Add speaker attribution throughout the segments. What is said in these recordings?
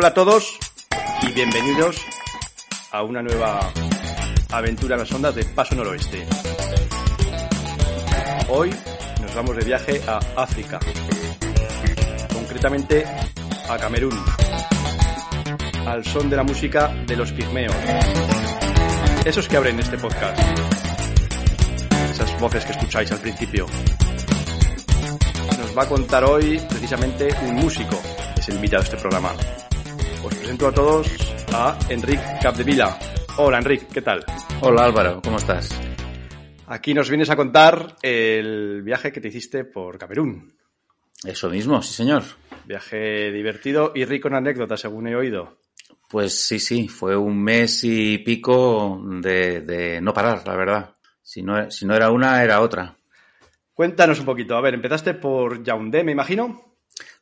Speaker 1: Hola a todos y bienvenidos a una nueva aventura en las ondas de Paso Noroeste. Hoy nos vamos de viaje a África, concretamente a Camerún, al son de la música de los pigmeos. Esos que abren este podcast, esas voces que escucháis al principio. Nos va a contar hoy precisamente un músico, que es el invitado de este programa. Presento a todos a Enric Capdevila. Hola Enric, ¿qué tal?
Speaker 2: Hola Álvaro, ¿cómo estás?
Speaker 1: Aquí nos vienes a contar el viaje que te hiciste por Camerún.
Speaker 2: Eso mismo, sí señor.
Speaker 1: Viaje divertido y rico en anécdotas, según he oído.
Speaker 2: Pues sí, sí, fue un mes y pico de, de no parar, la verdad. Si no, si no era una, era otra.
Speaker 1: Cuéntanos un poquito. A ver, empezaste por Yaoundé, me imagino.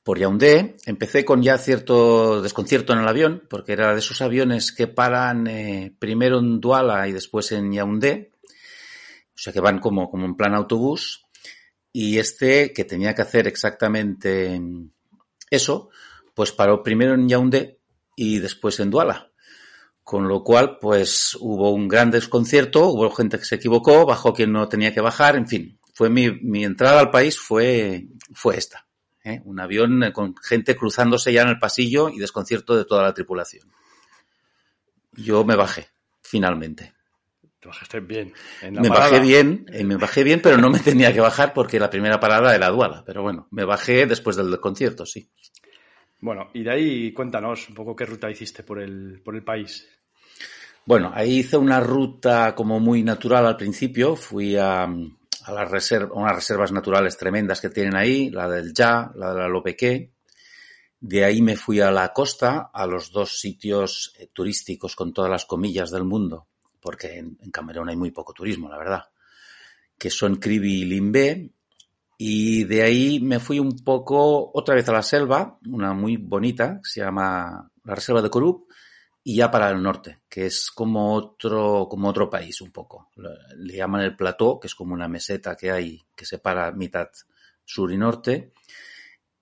Speaker 2: Por Yaoundé empecé con ya cierto desconcierto en el avión, porque era de esos aviones que paran eh, primero en Douala y después en Yaoundé. O sea que van como, como en plan autobús. Y este, que tenía que hacer exactamente eso, pues paró primero en Yaoundé y después en Douala. Con lo cual, pues hubo un gran desconcierto, hubo gente que se equivocó, bajó quien no tenía que bajar, en fin. Fue mi, mi entrada al país fue, fue esta. ¿Eh? Un avión con gente cruzándose ya en el pasillo y desconcierto de toda la tripulación. Yo me bajé, finalmente.
Speaker 1: Te bajaste bien. En la
Speaker 2: me
Speaker 1: parada.
Speaker 2: bajé bien, eh, me bajé bien, pero no me tenía que bajar porque la primera parada era Duala. Pero bueno, me bajé después del concierto, sí.
Speaker 1: Bueno, y de ahí cuéntanos un poco qué ruta hiciste por el, por el país.
Speaker 2: Bueno, ahí hice una ruta como muy natural al principio. Fui a, a las reserv unas reservas naturales tremendas que tienen ahí, la del Ya, la de la Lopequé. De ahí me fui a la costa, a los dos sitios eh, turísticos con todas las comillas del mundo, porque en, en, Camerún hay muy poco turismo, la verdad, que son Kribi y Limbé. Y de ahí me fui un poco otra vez a la selva, una muy bonita, se llama la Reserva de Corub, y ya para el norte, que es como otro, como otro país un poco. Le llaman el plató, que es como una meseta que hay que separa mitad sur y norte.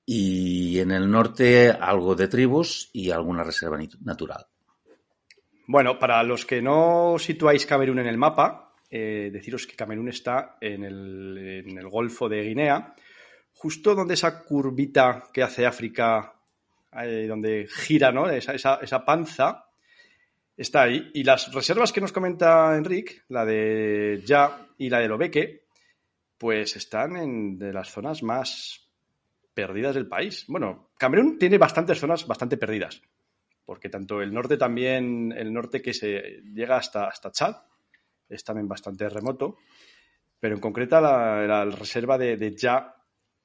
Speaker 2: Y en el norte algo de tribus y alguna reserva natural.
Speaker 1: Bueno, para los que no situáis Camerún en el mapa, eh, deciros que Camerún está en el, en el, Golfo de Guinea, justo donde esa curvita que hace África, eh, donde gira ¿no? esa, esa, esa, panza, está ahí. Y las reservas que nos comenta Enric, la de Ya y la de Lobeque, pues están en de las zonas más perdidas del país. Bueno, Camerún tiene bastantes zonas bastante perdidas, porque tanto el norte también, el norte que se llega hasta, hasta Chad, es también bastante remoto, pero en concreta la, reserva de, de, Ya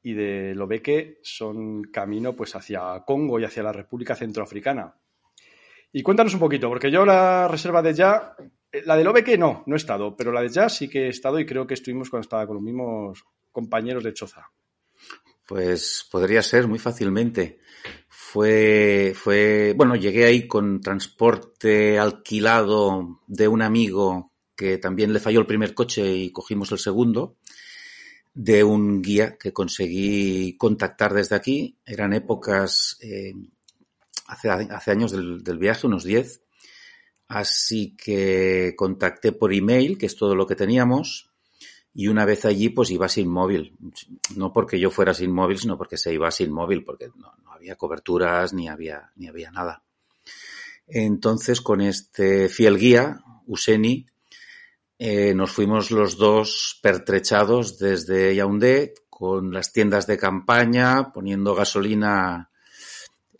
Speaker 1: y de Lobeque son camino pues hacia Congo y hacia la República Centroafricana. Y cuéntanos un poquito, porque yo la reserva de Ya, la de Lobeque no, no he estado, pero la de Ya sí que he estado y creo que estuvimos cuando estaba con los mismos compañeros de Choza.
Speaker 2: Pues podría ser muy fácilmente. Fue, fue, bueno, llegué ahí con transporte alquilado de un amigo que también le falló el primer coche y cogimos el segundo, de un guía que conseguí contactar desde aquí. Eran épocas, eh, hace, hace, años del, del, viaje, unos 10. Así que contacté por email, que es todo lo que teníamos, y una vez allí pues iba sin móvil. No porque yo fuera sin móvil, sino porque se iba sin móvil, porque no, no había coberturas ni había, ni había nada. Entonces con este fiel guía, Useni, eh, nos fuimos los dos pertrechados desde Yaoundé con las tiendas de campaña, poniendo gasolina,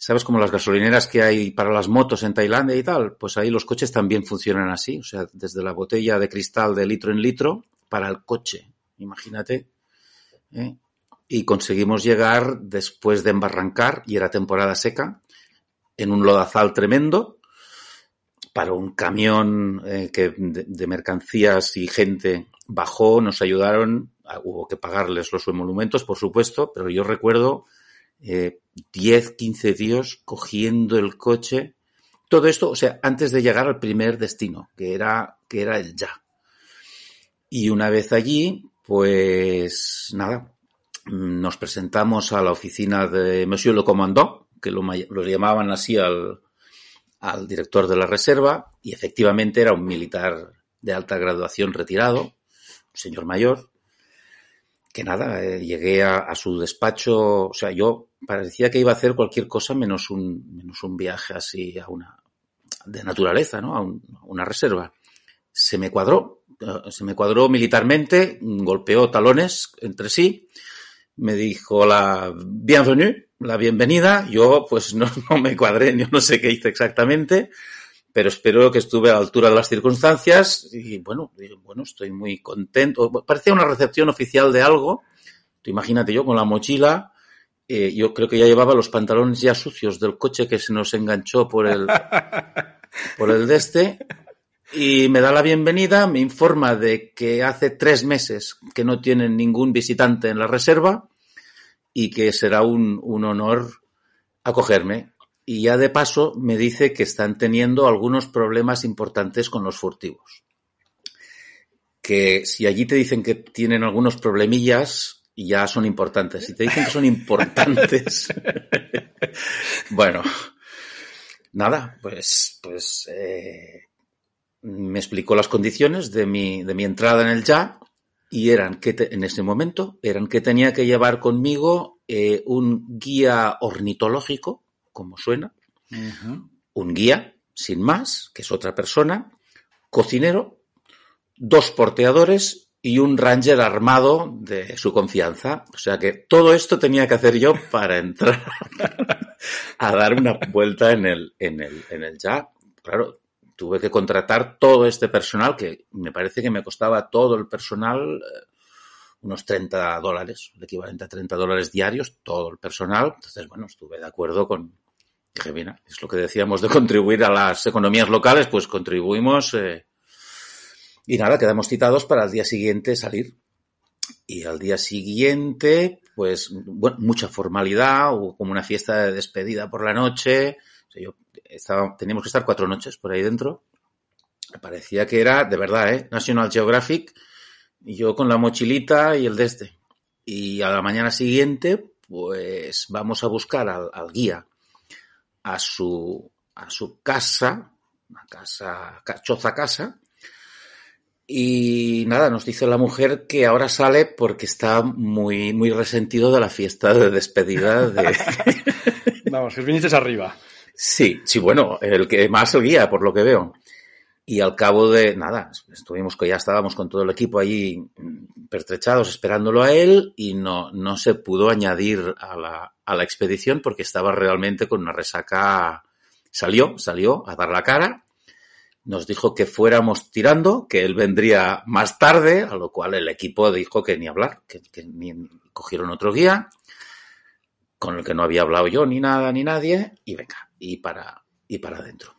Speaker 2: ¿sabes? Como las gasolineras que hay para las motos en Tailandia y tal, pues ahí los coches también funcionan así, o sea, desde la botella de cristal de litro en litro para el coche, imagínate. ¿eh? Y conseguimos llegar después de embarrancar, y era temporada seca, en un lodazal tremendo, para un camión eh, que de, de, mercancías y gente bajó, nos ayudaron, hubo que pagarles los emolumentos, por supuesto, pero yo recuerdo eh, 10, 15 tíos cogiendo el coche. Todo esto, o sea, antes de llegar al primer destino, que era, que era el ya. Y una vez allí, pues nada, nos presentamos a la oficina de Monsieur le Commandant, que lo, llamaban así al, al director de la reserva, y efectivamente era un militar de alta graduación retirado, señor mayor, que nada, eh, llegué a, su despacho, o sea, yo parecía que iba a hacer cualquier cosa menos un, menos un viaje así a una, de naturaleza, ¿no? A, una reserva. Se me cuadró, eh, se me cuadró militarmente, golpeó talones entre sí, me dijo la bienvenue, la bienvenida, yo pues no, no me cuadré, yo no sé qué hice exactamente, pero espero que estuve a la altura de las circunstancias y bueno, bueno, estoy muy contento. Parecía una recepción oficial de algo. Tú imagínate yo con la mochila, eh, yo creo que ya llevaba los pantalones ya sucios del coche que se nos enganchó por el, por el de este. Y me da la bienvenida, me informa de que hace tres meses que no tienen ningún visitante en la reserva y que será un, un honor acogerme y ya de paso me dice que están teniendo algunos problemas importantes con los furtivos. Que si allí te dicen que tienen algunos problemillas, ya son importantes. Si te dicen que son importantes, bueno, nada, pues, pues eh, me explicó las condiciones de mi, de mi entrada en el ya y eran que en ese momento eran que tenía que llevar conmigo eh, un guía ornitológico como suena, un guía, sin más, que es otra persona, cocinero, dos porteadores y un ranger armado de su confianza. O sea que todo esto tenía que hacer yo para entrar a dar una vuelta en el, en el, en el ya. Claro, tuve que contratar todo este personal, que me parece que me costaba todo el personal eh, unos 30 dólares, el equivalente a 30 dólares diarios, todo el personal. Entonces, bueno, estuve de acuerdo con, Dije, mira, es lo que decíamos de contribuir a las economías locales, pues contribuimos eh, y nada, quedamos citados para el día siguiente salir. Y al día siguiente, pues, bueno, mucha formalidad, hubo como una fiesta de despedida por la noche. yo estaba, teníamos que estar cuatro noches por ahí dentro. Parecía que era, de verdad, ¿eh? National Geographic, y yo con la mochilita y el de este. Y a la mañana siguiente, pues vamos a buscar al guía a su, a su casa, una casa, choza casa, y nada, nos dice la mujer que ahora sale porque está muy, muy resentido de la fiesta de despedida de...
Speaker 1: Vamos, que viniste arriba.
Speaker 2: Sí, sí, bueno, el que más el guía, por lo que veo. Y al cabo de nada, estuvimos que ya estábamos con todo el equipo allí pertrechados esperándolo a él y no, no se pudo añadir a la, a la expedición porque estaba realmente con una resaca. Salió, salió a dar la cara, nos dijo que fuéramos tirando, que él vendría más tarde, a lo cual el equipo dijo que ni hablar, que, ni, cogieron otro guía, con el que no había hablado yo ni nada ni nadie, y venga, y para, y para adentro.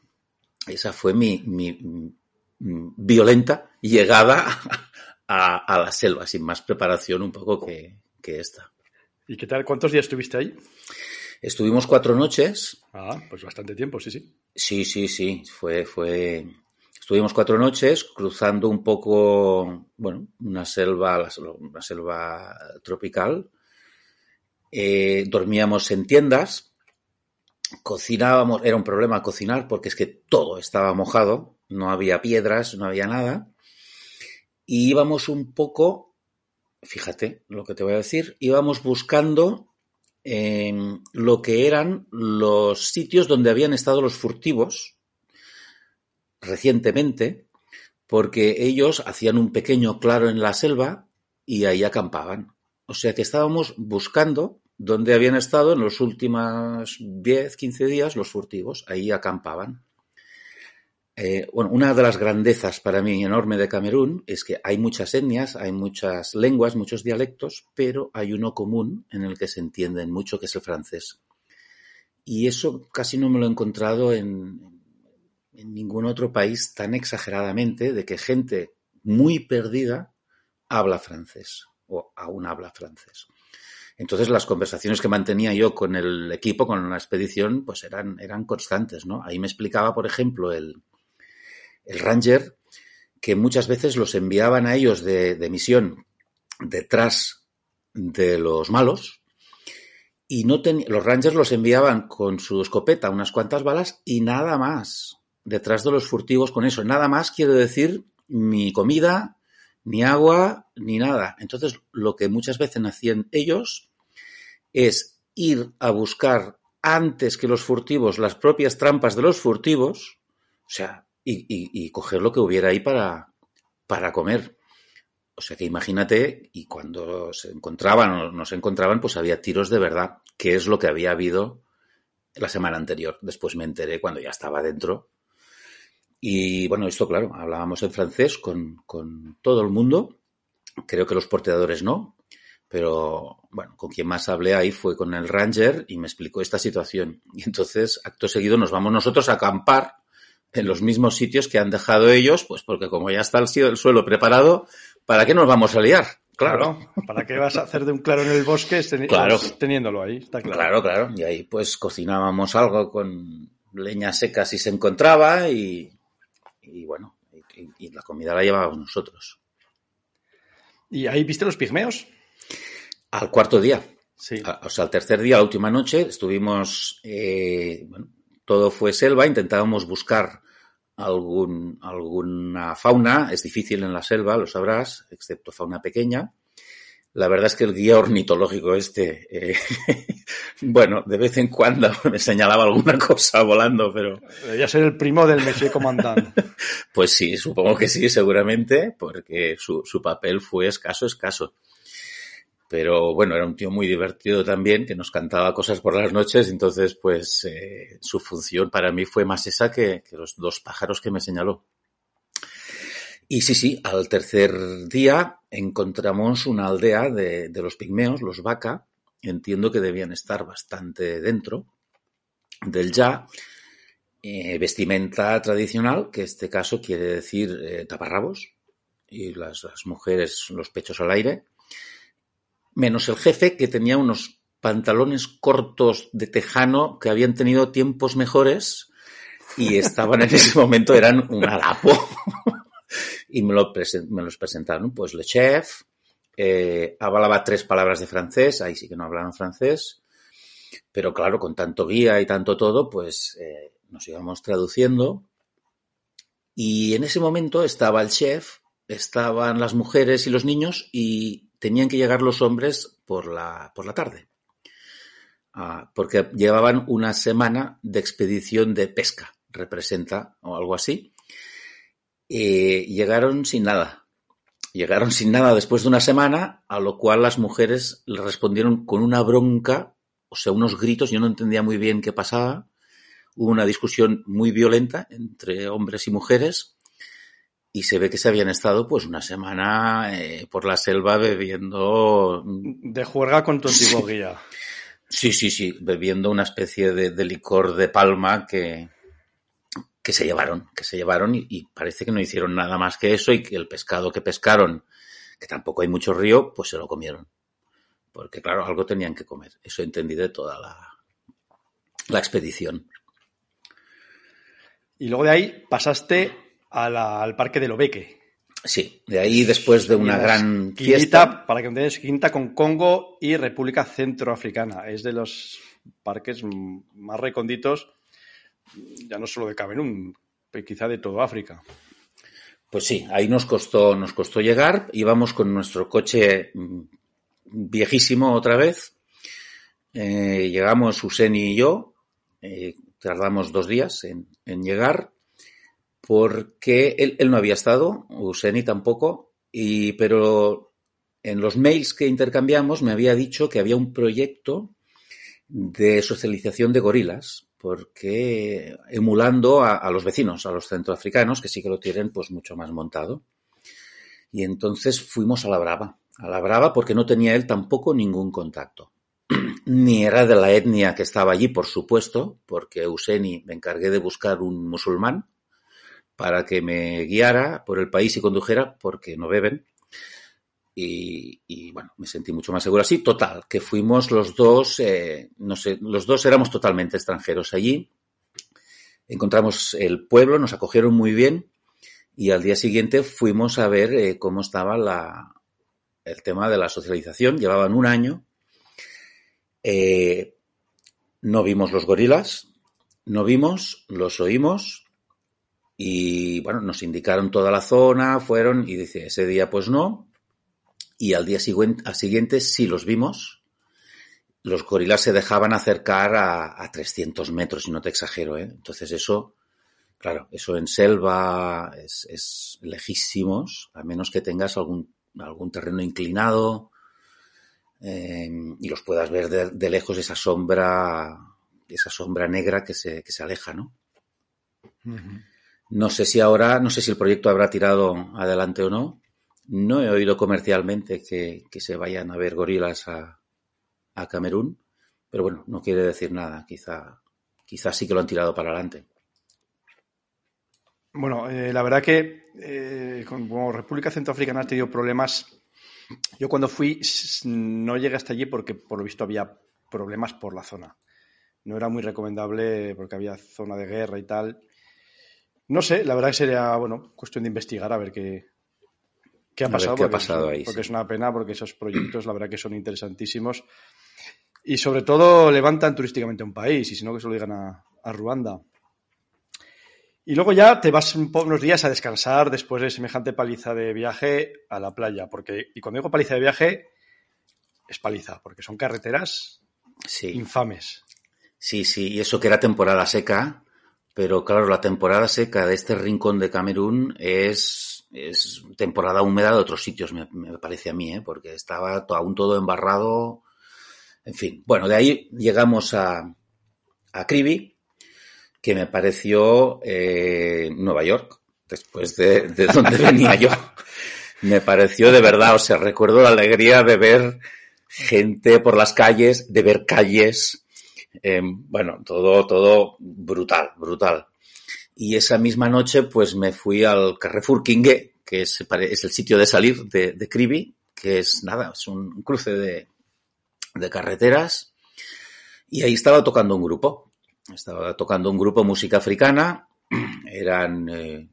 Speaker 2: Esa fue mi, mi, violenta llegada a, la selva, sin más preparación un poco que, que esta.
Speaker 1: ¿Y qué tal? ¿Cuántos días estuviste ahí?
Speaker 2: Estuvimos cuatro noches.
Speaker 1: Ah, pues bastante tiempo, sí, sí.
Speaker 2: Sí, sí, sí. Fue, fue. Estuvimos cuatro noches cruzando un poco, bueno, una selva, una selva tropical. Eh, dormíamos en tiendas. Cocinábamos, era un problema cocinar porque es que todo estaba mojado, no había piedras, no había nada. Y íbamos un poco fíjate lo que te voy a decir, íbamos buscando em, lo que eran los sitios donde habían estado los furtivos recientemente, porque ellos hacían un pequeño claro en la selva y ahí acampaban. O sea que estábamos buscando dónde habían estado en los últimos 10, 15 días los furtivos, ahí acampaban. Eh, bueno, una de las grandezas para mí enorme de Camerún es que hay muchas etnias, hay muchas lenguas, muchos dialectos, pero hay uno común en el que se entienden mucho, que es el francés. Y eso casi no me lo he encontrado en, en ningún otro país tan exageradamente de que gente muy perdida habla francés o aún habla francés. Entonces las conversaciones que mantenía yo con el equipo, con la expedición, pues eran, eran constantes, ¿no? Ahí me explicaba, por ejemplo, el, el Ranger, que muchas veces los enviaban a ellos de, misión detrás de los malos y no los Rangers los enviaban con su escopeta unas cuantas balas y nada más. Detrás de los furtivos con eso. Nada más quiero decir ni comida, ni agua, ni nada. Entonces, lo que muchas veces hacían ellos es ir a buscar antes que los furtivos las propias trampas de los furtivos, o sea, y, coger lo que hubiera ahí para, para comer. O sea que imagínate, y cuando se encontraban o no se encontraban, pues había tiros de verdad, que es lo que había habido la semana anterior. Después me enteré cuando ya estaba dentro. Y bueno, esto claro, hablábamos en francés con, con todo el mundo. Creo que los porteadores no, pero bueno, con quien más hablé ahí fue con el Ranger y me explicó esta situación. Y entonces, acto seguido, nos vamos nosotros a acampar en los mismos sitios que han dejado ellos, pues porque como ya está el suelo preparado, ¿para qué nos vamos a liar?
Speaker 1: Claro. ¿Para qué vas a hacer de un claro en el bosque claro. teniéndolo ahí? Está claro.
Speaker 2: Claro, claro. Y ahí pues cocinábamos algo con leña seca si se encontraba y, bueno, y, la comida la llevábamos nosotros.
Speaker 1: ¿Y ahí viste los pigmeos?
Speaker 2: Al cuarto día.
Speaker 1: Sí.
Speaker 2: o sea, al tercer día, la última noche, estuvimos, eh, bueno, todo fue selva, intentábamos buscar algún, alguna fauna, es difícil en la selva, lo sabrás, excepto fauna pequeña. La verdad es que el guía ornitológico este, eh, bueno, de vez en cuando me señalaba alguna cosa volando, pero...
Speaker 1: Debería ser el primo del Monsieur Commandant.
Speaker 2: pues sí, supongo que sí, seguramente, porque su, su papel fue escaso, escaso pero bueno, era un tío muy divertido también, que nos cantaba cosas por las noches, entonces pues eh, su función para mí fue más esa que, los dos pájaros que me señaló. Y sí, sí, al tercer día encontramos una aldea de, los pigmeos, los vaca, entiendo que debían estar bastante dentro del ya, eh, vestimenta tradicional, que en este caso quiere decir eh, taparrabos, y las mujeres los pechos al aire, menos el jefe que tenía unos pantalones cortos de tejano que habían tenido tiempos mejores y estaban en ese momento, eran un harapo. y me, lo me, los presentaron, pues le chef, eh, hablaba tres palabras de francés, ahí sí que no hablaban francés, pero claro, con tanto guía y tanto todo, pues eh, nos íbamos traduciendo. Y en ese momento estaba el chef, estaban las mujeres y los niños y tenían que llegar los hombres por la, por la tarde, ah, porque llevaban una semana de expedición de pesca, representa, o algo así. y llegaron sin nada. Llegaron sin nada después de una semana, a lo cual las mujeres le respondieron con una bronca, o sea, unos gritos, yo no entendía muy bien qué pasaba. Hubo una discusión muy violenta entre hombres y mujeres y se ve que se habían estado pues una semana eh, por la selva bebiendo...
Speaker 1: De juerga con tu antiguo guía.
Speaker 2: Sí, sí, sí, bebiendo una especie de, licor de palma que, que se llevaron, que se llevaron y, parece que no hicieron nada más que eso y que el pescado que pescaron, que tampoco hay mucho río, pues se lo comieron. Porque claro, algo tenían que comer. Eso entendí de toda la, la expedición.
Speaker 1: Y luego de ahí pasaste al parque de Lobeque.
Speaker 2: Sí, de ahí después de una gran fiesta.
Speaker 1: Para que entendáis, quinta con Congo y República Centroafricana. Es de los parques más recónditos, ya no solo de Camerún, quizá de todo África.
Speaker 2: Pues sí, ahí nos costó, nos costó llegar. Íbamos con nuestro coche viejísimo otra vez. Eh, llegamos Usen y yo. Eh, tardamos dos días en, en llegar porque él, no había estado, Useni tampoco, y, pero en los mails que intercambiamos me había dicho que había un proyecto de socialización de gorilas, porque emulando a, los vecinos, a los centroafricanos, que sí que lo tienen pues mucho más montado. Y entonces fuimos a la brava, a la brava porque no tenía él tampoco ningún contacto. Ni era de la etnia que estaba allí, por supuesto, porque Useni me encargué de buscar un musulmán para que me guiara por el país y condujera, porque no beben. Y, bueno, me sentí mucho más seguro así. Total, que fuimos los dos, eh, no sé, los dos éramos totalmente extranjeros allí. Encontramos el pueblo, nos acogieron muy bien y al día siguiente fuimos a ver eh, cómo estaba la, el tema de la socialización. Llevaban un año Eh, no vimos los gorilas, no vimos, los oímos y bueno, nos indicaron toda la zona, fueron y dice, ese día pues no. Y al día siguiente, al siguiente sí los vimos. Los gorilas se dejaban acercar a, a 300 metros, y no te exagero, ¿eh? Entonces eso, claro, eso en selva es, lejísimos, a menos que tengas algún, algún terreno inclinado eh, y los puedas ver de, lejos esa sombra, esa sombra negra que se, que se aleja, ¿no? Uh. No sé si ahora, no sé si el proyecto habrá tirado adelante o no. No he oído comercialmente que, que se vayan a ver gorilas a, a, Camerún, pero bueno, no quiere decir nada. Quizá, quizá sí que lo han tirado para adelante.
Speaker 1: Bueno, eh, la verdad que eh, como República Centroafricana ha tenido problemas. Yo cuando fui no llegué hasta allí porque por lo visto había problemas por la zona. No era muy recomendable porque había zona de guerra y tal. No sé, la verdad que sería, bueno, cuestión de investigar a ver qué, qué ha pasado.
Speaker 2: Qué
Speaker 1: porque,
Speaker 2: ha pasado ahí,
Speaker 1: porque sí. es una pena, porque esos proyectos, la verdad que son interesantísimos. Y sobre todo levantan turísticamente un país, y si no que se lo digan a, a Ruanda. Y luego ya te vas un unos días a descansar después de semejante paliza de viaje a la playa. Porque, y cuando digo paliza de viaje, es paliza, porque son carreteras
Speaker 2: sí.
Speaker 1: infames.
Speaker 2: Sí, sí, y eso que era temporada seca, pero claro, la temporada seca de este rincón de Camerún es, es temporada húmeda de otros sitios, me, me parece a mí, ¿eh? porque estaba to, aún todo embarrado. En fin, bueno, de ahí llegamos a, a Kribi, que me pareció eh, Nueva York, después de, de donde venía yo. Me pareció de verdad, o sea, recuerdo la alegría de ver gente por las calles, de ver calles, eh, bueno, todo, todo brutal, brutal. Y esa misma noche, pues me fui al Carrefour Kingue, que es, el sitio de salir de, de que es nada, es un cruce de, carreteras. Y ahí estaba tocando un grupo. Estaba tocando un grupo música africana. Eran, eh,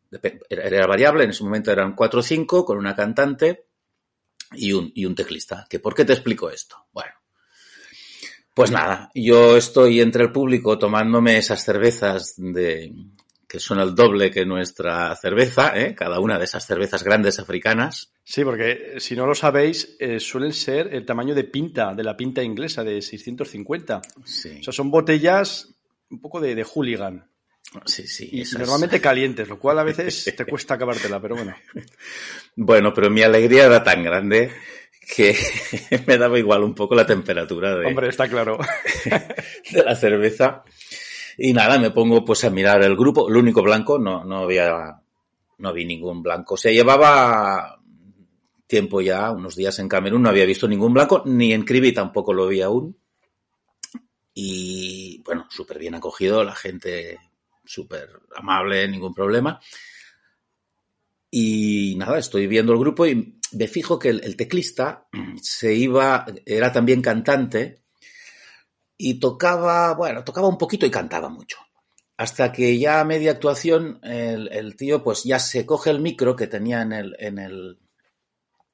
Speaker 2: era, era, variable, en ese momento eran cuatro o cinco, con una cantante y un, y un teclista. ¿Que ¿Por qué te explico esto? Bueno, pues nada, yo estoy entre el público tomándome esas cervezas de que son el doble que nuestra cerveza, ¿eh? cada una de esas cervezas grandes africanas.
Speaker 1: Sí, porque si no lo sabéis, eh, suelen ser el tamaño de pinta, de la pinta inglesa, de 650.
Speaker 2: Sí.
Speaker 1: O sea, son botellas un poco de, de hooligan.
Speaker 2: Sí, sí.
Speaker 1: Y normalmente es... calientes, lo cual a veces te cuesta acabártela, pero bueno.
Speaker 2: Bueno, pero mi alegría era tan grande que me daba igual un poco la temperatura de,
Speaker 1: Hombre, está claro.
Speaker 2: de la cerveza. Y nada, me pongo pues a mirar el grupo, el único blanco, no, no había, no vi ningún blanco. Se llevaba tiempo ya, unos días en Camerún, no había visto ningún blanco, ni en Kribi tampoco lo vi aún. Y bueno, súper bien acogido, la gente súper amable, ningún problema. Y nada, estoy viendo el grupo y me fijo que el, teclista se iba, era también cantante y tocaba, bueno, tocaba un poquito y cantaba mucho. Hasta que ya a media actuación el, el tío pues ya se coge el micro que tenía en el, en el,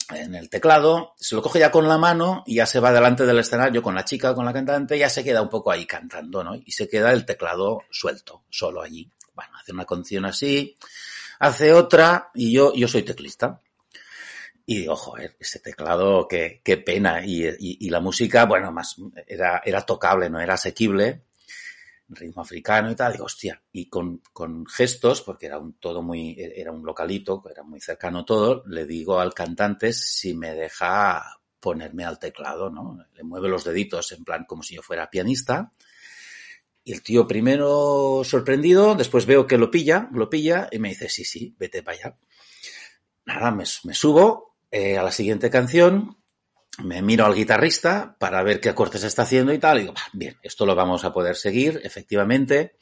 Speaker 2: en el teclado, se lo coge ya con la mano y ya se va delante del escenario con la chica, con la cantante, ya se queda un poco ahí cantando, ¿no? Y se queda el teclado suelto, solo allí. Bueno, hace una canción así, hace otra y yo, yo soy teclista. Y digo, joder, ese teclado, qué, qué pena. Y, y, y, la música, bueno, más era, era tocable, no era asequible. Ritmo africano y tal. Digo, hostia. Y con, con gestos, porque era un todo muy, era un localito, era muy cercano todo, le digo al cantante si me deja ponerme al teclado, ¿no? Le mueve los deditos en plan como si yo fuera pianista. Y el tío primero sorprendido, después veo que lo pilla, lo pilla y me dice, sí, sí, vete para allá. Nada, me, me subo eh, a la siguiente canción, me miro al guitarrista para ver qué acordes está haciendo y tal, y digo, bien, esto lo vamos a poder seguir, efectivamente.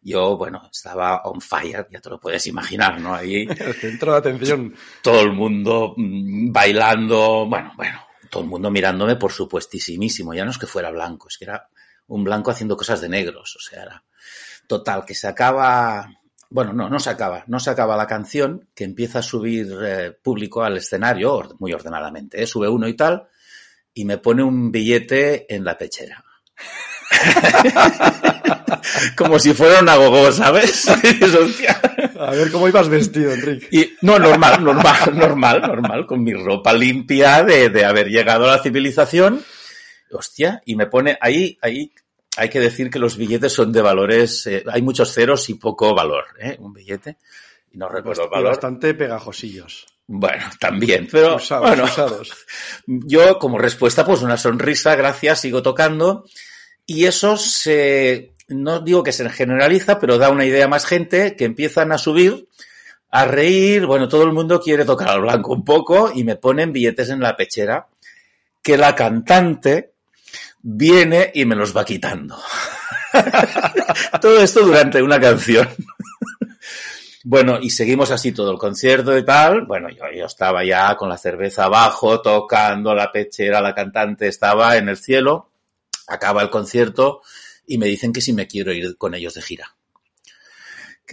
Speaker 2: Yo, bueno, estaba on fire, ya te lo puedes imaginar, ¿no? Ahí.
Speaker 1: El centro de atención.
Speaker 2: Todo el mundo mm, bailando, bueno, bueno, todo el mundo mirándome, por supuestísimo. Ya no es que fuera blanco, es que era un blanco haciendo cosas de negros, o sea, era total, que se acaba, bueno, no, no se acaba, no se acaba la canción, que empieza a subir eh, público al escenario, muy ordenadamente, ¿eh? sube uno y tal, y me pone un billete en la pechera. Como si fuera una gogo, ¿sabes?
Speaker 1: A ver cómo ibas vestido, Enrique.
Speaker 2: Y, no, normal, normal, normal, normal, con mi ropa limpia de, de haber llegado a la civilización. Hostia, y me pone ahí, ahí hay que decir que los billetes son de valores, eh, hay muchos ceros y poco valor, ¿eh? Un billete. Y no recuerdo el valor.
Speaker 1: Bastante pegajosillos.
Speaker 2: Bueno, también, pero
Speaker 1: Usados,
Speaker 2: bueno,
Speaker 1: usados.
Speaker 2: yo como respuesta pues una sonrisa, gracias, sigo tocando y eso se, no digo que se generaliza, pero da una idea a más gente que empiezan a subir, a reír, bueno, todo el mundo quiere tocar al blanco un poco y me ponen billetes en la pechera que la cantante viene y me los va quitando. todo esto durante una canción. Bueno, y seguimos así todo el concierto y tal. Bueno, yo, yo estaba ya con la cerveza abajo, tocando la pechera, la cantante estaba en el cielo. Acaba el concierto y me dicen que si me quiero ir con ellos de gira.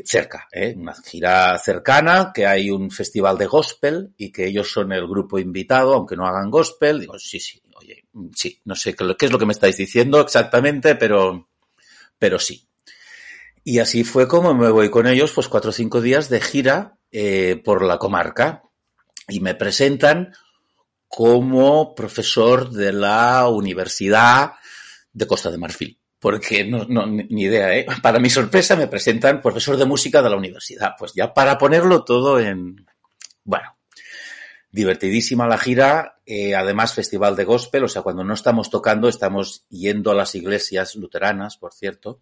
Speaker 2: Cerca, ¿eh? una gira cercana, que hay un festival de gospel y que ellos son el grupo invitado, aunque no hagan gospel. Digo, sí, sí, oye, sí, no sé qué es lo que me estáis diciendo exactamente, pero, pero sí. Y así fue como me voy con ellos, pues cuatro o cinco días de gira eh, por la comarca. Y me presentan como profesor de la Universidad de Costa de Marfil. Porque no, no, ni idea, ¿eh? Para mi sorpresa me presentan profesor de música de la universidad. Pues ya para ponerlo todo en... Bueno, divertidísima la gira, eh, además festival de gospel, o sea, cuando no estamos tocando estamos yendo a las iglesias luteranas, por cierto,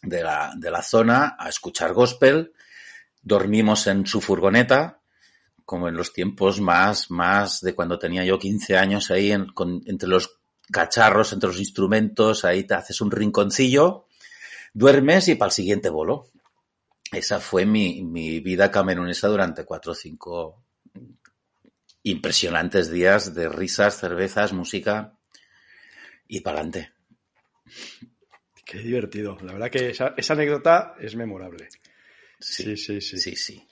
Speaker 2: de la, de la zona a escuchar gospel. Dormimos en su furgoneta, como en los tiempos más, más de cuando tenía yo 15 años ahí entre los cacharros, entre los instrumentos, ahí te haces un rinconcillo, duermes y para el siguiente bolo. Esa fue mi, mi vida camerunesa durante cuatro o cinco impresionantes días de risas, cervezas, música y para adelante.
Speaker 1: Qué divertido. La verdad que esa, esa anécdota es memorable.
Speaker 2: Sí, sí, sí. sí, sí.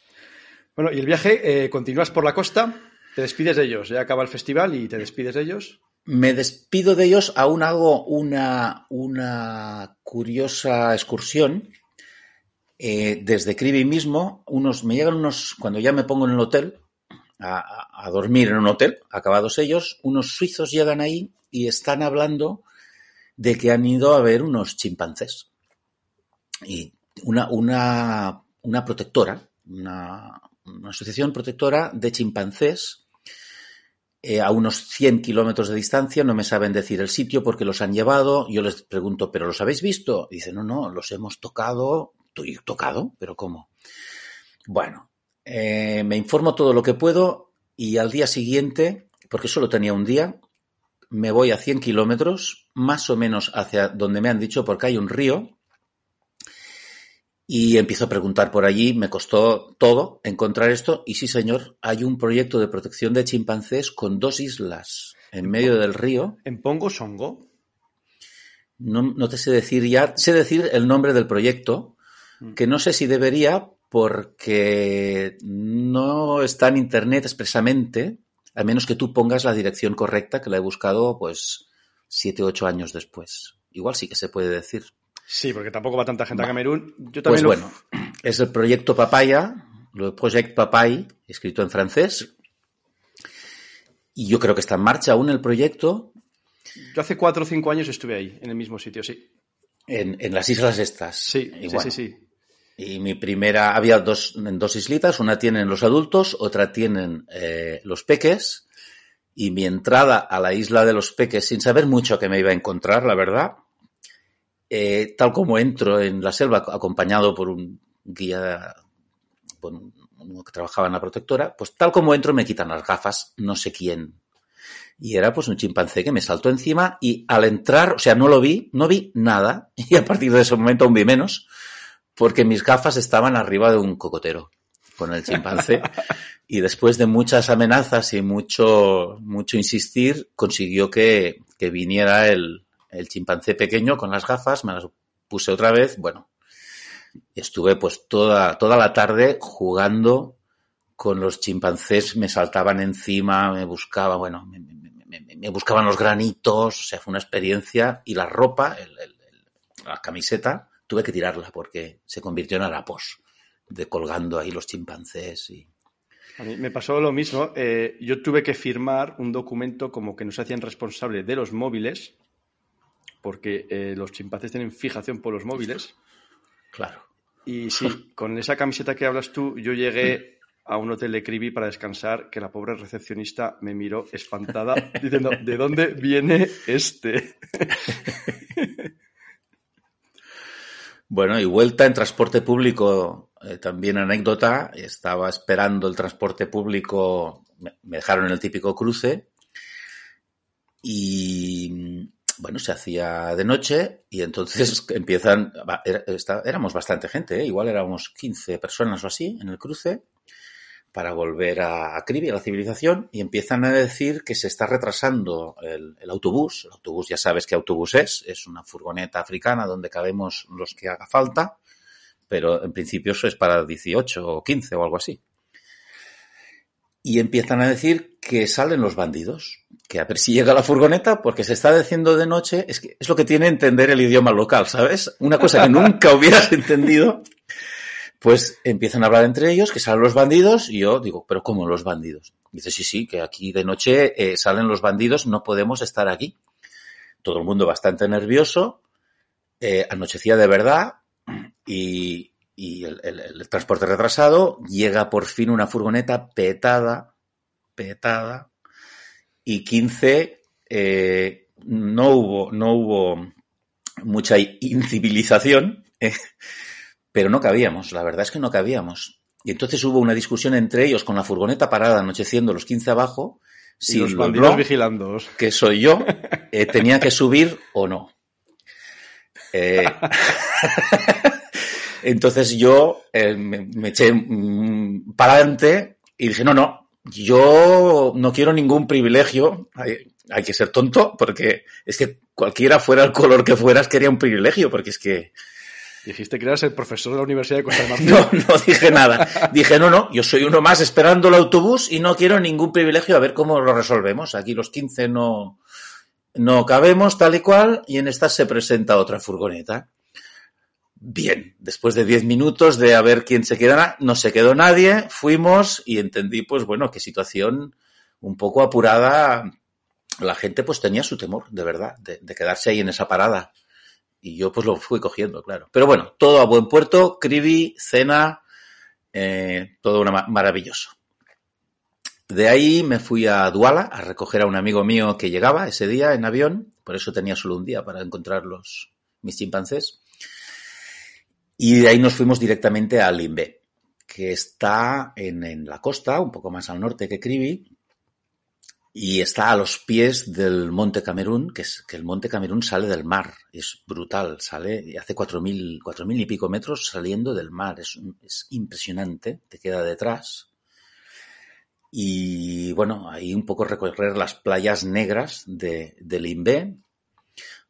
Speaker 1: Bueno, y el viaje, eh, continúas por la costa, te despides de ellos, ya acaba el festival y te despides de ellos.
Speaker 2: Me despido de ellos, aún hago una, una curiosa excursión. Eh, desde Cribi mismo, unos, me llegan unos, cuando ya me pongo en el hotel, a, dormir en un hotel, acabados ellos, unos suizos llegan ahí y están hablando de que han ido a ver unos chimpancés. Y una, una, una protectora, una, una, asociación protectora de chimpancés eh, a unos 100 kilómetros de distancia, no me saben decir el sitio porque los han llevado. Yo les pregunto, ¿pero los habéis visto? Y dicen, no, no, los hemos tocado. ¿Tú tocado? ¿Pero cómo? Bueno, eh, me informo todo lo que puedo y al día siguiente, porque solo tenía un día, me voy a 100 kilómetros, más o menos hacia donde me han dicho, porque hay un río, y empiezo a preguntar por allí, me costó todo encontrar esto, y sí señor, hay un proyecto de protección de chimpancés con dos islas en medio del río.
Speaker 1: ¿En Pongo Songo?
Speaker 2: No, no te sé decir ya, sé decir el nombre del proyecto, que no sé si debería porque no está en internet expresamente, a menos que tú pongas la dirección correcta, que la he buscado pues siete o ocho años después. Igual sí que se puede decir.
Speaker 1: Sí, porque tampoco va tanta gente
Speaker 2: Va.
Speaker 1: a Camerún. Yo
Speaker 2: Pues
Speaker 1: también lo-
Speaker 2: bueno, es el proyecto Papaya, el Project Papay, escrito en francés. Y yo creo que está en marcha aún el proyecto
Speaker 1: yo hace cuatro o cinco años estuve ahí, en el mismo sitio, sí.
Speaker 2: en, en las islas estas.
Speaker 1: Sí, sí,
Speaker 2: bueno,
Speaker 1: sí, sí.
Speaker 2: Y mi primera, había dos, dos islitas, una tienen los adultos, otra tienen eh, los peques. Y mi entrada a la isla de los peques, sin saber mucho que me iba a encontrar, la verdad, eh, tal como entro en la selva acompañado por un guía, bueno, que trabajaba en la protectora, pues tal como entro me quitan las gafas, no sé quién. Y era pues un chimpancé que me saltó encima y al entrar, o sea, no lo vi, no vi nada, y a partir de ese momento aún vi menos, porque mis gafas estaban arriba de un cocotero con el chimpancé. y después de muchas amenazas y mucho, mucho insistir, consiguió que, que viniera el, el chimpancé pequeño con las gafas, me las puse otra vez, bueno, estuve pues toda, toda la tarde jugando con los chimpancés, me saltaban encima, me buscaba, bueno, me, me, me, me, me buscaban los granitos, o sea, fue una experiencia y la ropa, la camiseta, tuve que tirarla porque se convirtió en harapos, de colgando ahí los chimpancés y...
Speaker 1: A mí me pasó lo mismo. Eh, yo tuve que firmar un documento como que nos hacían responsable de los móviles, porque eh, los chimpancés tienen fijación por los móviles.
Speaker 2: Claro.
Speaker 1: Y sí, con esa camiseta que hablas tú, yo llegué a un hotel de Cribi para descansar, que la pobre recepcionista me miró espantada, diciendo, ¿de dónde viene este?
Speaker 2: Bueno, y vuelta en transporte público, eh, también anécdota, estaba esperando el transporte público, me, dejaron en el típico cruce y bueno, se hacía de noche y entonces empiezan, éramos bastante gente, ¿eh? igual éramos 15 personas o así en el cruce para volver a, a a la civilización, y empiezan a decir que se está retrasando el, el, autobús. El autobús, ya sabes qué autobús es, es una furgoneta africana donde cabemos los que haga falta, pero en principio eso es para 18 o 15 o algo así. Y empiezan a decir que salen los bandidos, que a ver si llega la furgoneta, porque se está diciendo de noche, es que es lo que tiene entender el idioma local, ¿sabes? Una cosa que nunca hubieras entendido pues empiezan a hablar entre ellos, que salen los bandidos, y yo digo, pero ¿cómo los bandidos? Dice, sí, sí, que aquí de noche eh, salen los bandidos, no podemos estar aquí. Todo el mundo bastante nervioso, eh, anochecía de verdad, y, y el, el, el, transporte retrasado, llega por fin una furgoneta petada, petada, y 15, eh, no hubo, no hubo mucha incivilización, eh, pero no cabíamos, la verdad es que no cabíamos. Y entonces hubo una discusión entre ellos con la furgoneta parada anocheciendo los 15 abajo,
Speaker 1: si los bandidos vigilando.
Speaker 2: que soy yo, eh, tenía que subir o no. Eh, entonces yo eh, me, me, eché mm, para adelante y dije, no, no, yo no quiero ningún privilegio. Hay, hay, que ser tonto porque es que cualquiera fuera el color que fueras quería un privilegio porque es que
Speaker 1: Dijiste que eras el profesor de la Universidad de Costa del
Speaker 2: No, no dije nada. Dije, no, no, yo soy uno más esperando el autobús y no quiero ningún privilegio a ver cómo lo resolvemos. Aquí los 15 no, no cabemos tal y cual y en esta se presenta otra furgoneta. Bien, después de 10 minutos de a ver quién se queda, no se quedó nadie, fuimos y entendí, pues bueno, qué situación un poco apurada. La gente pues tenía su temor, de verdad, de, de quedarse ahí en esa parada y yo pues lo fui cogiendo, claro. Pero bueno, todo a buen puerto, Cribi, cena, eh, todo una maravilloso. De ahí me fui a Duala a recoger a un amigo mío que llegaba ese día en avión, por eso tenía solo un día para encontrar los, mis chimpancés. Y de ahí nos fuimos directamente a Limbe, que está en, en la costa, un poco más al norte que Cribi, y está a los pies del Monte Camerún, que es que el Monte Camerún sale del mar, es brutal, sale hace cuatro mil, cuatro mil y pico metros saliendo del mar, es, es impresionante, te queda detrás. Y bueno, ahí un poco recorrer las playas negras de, de Limbé.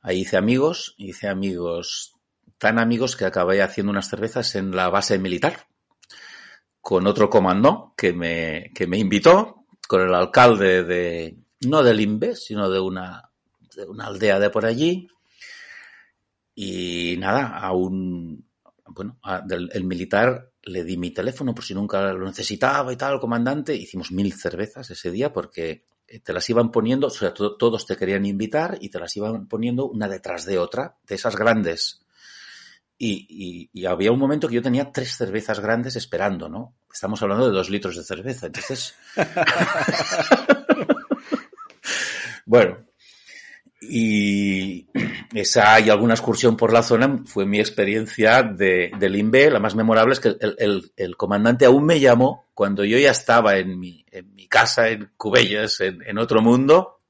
Speaker 2: Ahí hice amigos, hice amigos, tan amigos que acabé haciendo unas cervezas en la base militar con otro comando que me, que me invitó, con el alcalde de, no del Inve, sino de una, de una aldea de por allí. Y nada, a un, bueno, el militar le di mi teléfono por si nunca lo necesitaba y tal, comandante. Hicimos mil cervezas ese día porque te las iban poniendo, o sea, to todos te querían invitar y te las iban poniendo una detrás de otra, de esas grandes. Y, y, y, había un momento que yo tenía tres cervezas grandes esperando, ¿no? Estamos hablando de dos litros de cerveza, entonces. bueno, y esa y alguna excursión por la zona fue mi experiencia de, del INVE. La más memorable es que el, el, el, comandante aún me llamó cuando yo ya estaba en mi, en mi casa en Cubellas, en, en otro mundo.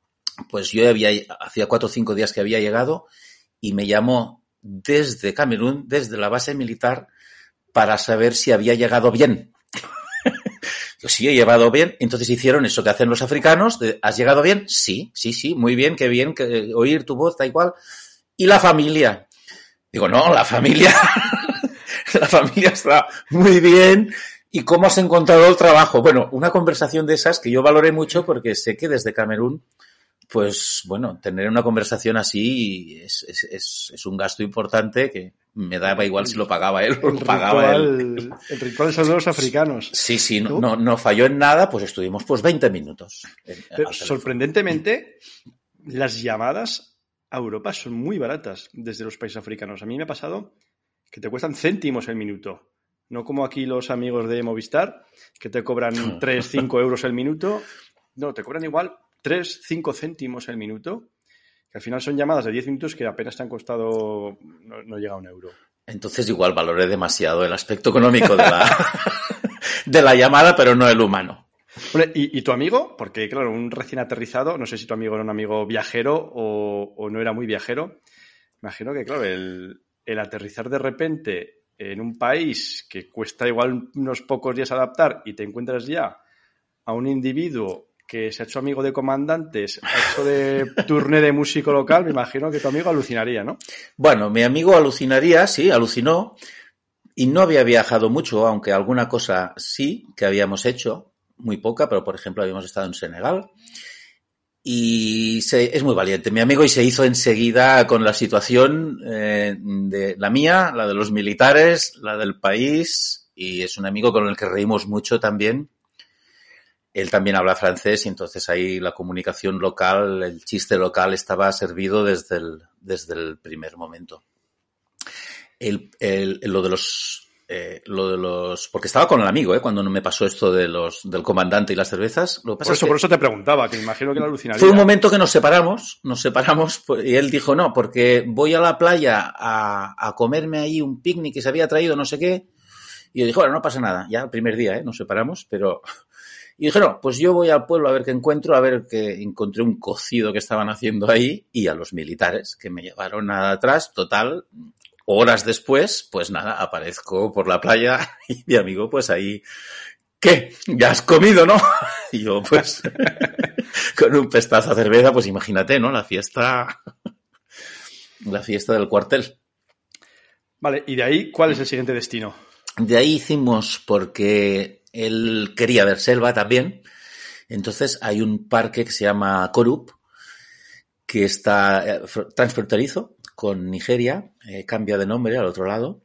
Speaker 2: Pues yo había, hacía cuatro o cinco días que había llegado y me llamó desde Camerún, desde la base militar, para saber si había llegado bien. Sí he llevado bien. Entonces hicieron eso que hacen los africanos. ¿Has llegado bien? Sí, sí, sí, muy bien, qué bien, que, oír tu voz, da igual. ¿Y la familia? Digo, no, la familia, la familia está muy bien. ¿Y cómo has encontrado el trabajo? Bueno, una conversación de esas que yo valoré mucho porque sé que desde Camerún pues bueno, tener una conversación así es, es, es, es un gasto importante que me daba igual si lo pagaba él o
Speaker 1: El
Speaker 2: lo pagaba
Speaker 1: ritual,
Speaker 2: él.
Speaker 1: el ritual son los africanos.
Speaker 2: Sí, sí, no, no, no falló en nada, pues estuvimos pues 20 minutos.
Speaker 1: Pero, sorprendentemente, las llamadas a Europa son muy baratas desde los países africanos. A mí me ha pasado que te cuestan céntimos el minuto. No como aquí los amigos de Movistar, que te cobran 3, 5 euros el minuto. No, te cobran igual 3, 5 céntimos el minuto. Que al final son llamadas de 10 minutos que apenas te han costado, no, no llega a un euro.
Speaker 2: Entonces igual valoré demasiado el aspecto económico de la, de la llamada, pero no el humano.
Speaker 1: ¿y, y tu amigo? Porque, claro, un recién aterrizado, no sé si tu amigo era un amigo viajero o, o no era muy viajero. Imagino que, claro, el, el aterrizar de repente en un país que cuesta igual unos pocos días adaptar y te encuentras ya a un individuo que se ha hecho amigo de comandantes, ha hecho de turné de músico local, me imagino que tu amigo alucinaría, ¿no?
Speaker 2: Bueno, mi amigo alucinaría, sí, alucinó, y no había viajado mucho, aunque alguna cosa sí que habíamos hecho, muy poca, pero por ejemplo habíamos estado en Senegal, y es muy valiente, mi amigo, y se hizo enseguida con la situación eh, de la mía, la de los militares, la del país, y es un amigo con el que reímos mucho también. Él también habla francés y entonces ahí la comunicación local, el chiste local estaba servido desde el, desde el primer momento. El, el- lo de los, eh, lo de los, porque estaba con el amigo, eh, cuando me pasó esto de los, del comandante y las cervezas. Lo que pasa
Speaker 1: Por
Speaker 2: es
Speaker 1: eso,
Speaker 2: que
Speaker 1: por eso te preguntaba, que me imagino que él alucinaría.
Speaker 2: fue un momento que nos separamos, nos separamos, pues, y él dijo, no, porque voy a la playa a, a comerme ahí un picnic que se había traído, no sé qué. Y yo dije, bueno, no pasa nada, ya el primer día, ¿eh? nos separamos, pero... Y dije, no, pues yo voy al pueblo a ver qué encuentro, a ver que encontré un cocido que estaban haciendo ahí y a los militares que me llevaron nada atrás, total, horas después, pues nada, aparezco por la playa y mi amigo pues ahí, ¿qué? ¿Ya has comido, no? Y yo pues con un pestazo a cerveza, pues imagínate, ¿no? La fiesta, la fiesta del cuartel.
Speaker 1: Vale, y de ahí, ¿cuál es el siguiente destino?
Speaker 2: De ahí hicimos porque él quería ver selva también. Entonces hay un parque que se llama Korup, que está eh, fr- transfronterizo con Nigeria, eh, cambia de nombre al otro lado.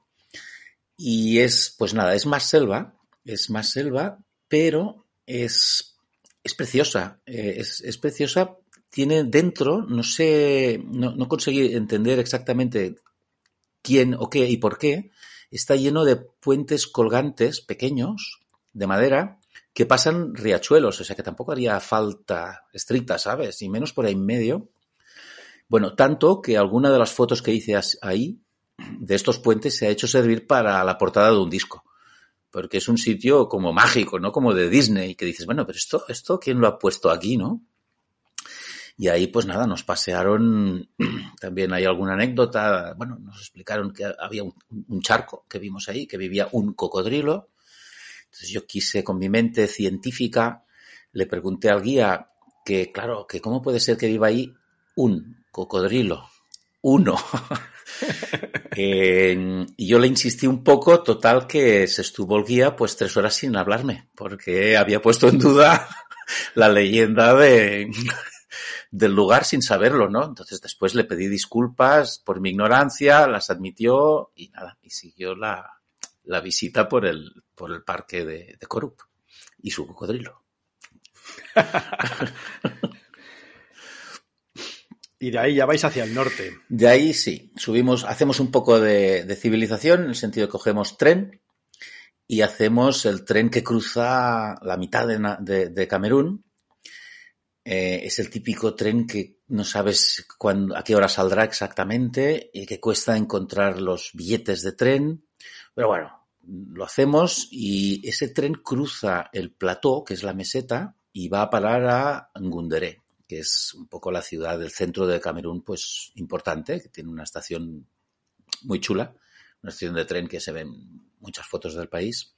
Speaker 2: Y es, pues nada, es más selva, es más selva, pero es, es preciosa. eh, es, es preciosa, tiene dentro, no sé, no, no conseguí entender exactamente quién o qué y por qué, está lleno de puentes colgantes pequeños de madera que pasan riachuelos, o sea que tampoco haría falta estricta, ¿sabes? Y menos por ahí en medio. Bueno, tanto que alguna de las fotos que hice ahí de estos puentes se ha hecho servir para la portada de un disco. Porque es un sitio como mágico, ¿no? Como de Disney, que dices, bueno, pero esto, esto, ¿quién lo ha puesto aquí, no? Y ahí, pues nada, nos pasearon, también hay alguna anécdota, bueno, nos explicaron que había un, un charco que vimos ahí, que vivía un cocodrilo. Entonces yo quise, con mi mente científica, le pregunté al guía que, claro, que cómo puede ser que viva ahí un cocodrilo, uno. Y yo le insistí un poco, total que se estuvo el guía pues tres horas sin hablarme, porque había puesto en duda la leyenda de, del lugar sin saberlo, ¿no? Entonces después le pedí disculpas por mi ignorancia, las admitió y nada, y siguió la, la visita por el, por el parque de, de Corup y su cocodrilo.
Speaker 1: Y de ahí ya vais hacia el norte.
Speaker 2: De ahí sí, subimos, hacemos un poco de, de civilización, en el sentido que cogemos tren y hacemos el tren que cruza la mitad de, de Camerún. Eh, es el típico tren que no sabes cuándo, a qué hora saldrá exactamente y que cuesta encontrar los billetes de tren. Pero bueno, lo hacemos y ese tren cruza el plató, que es la meseta, y va a parar a Ngundere, que es un poco la ciudad del centro de Camerún, pues importante, que tiene una estación muy chula, una estación de tren que se ven muchas fotos del país.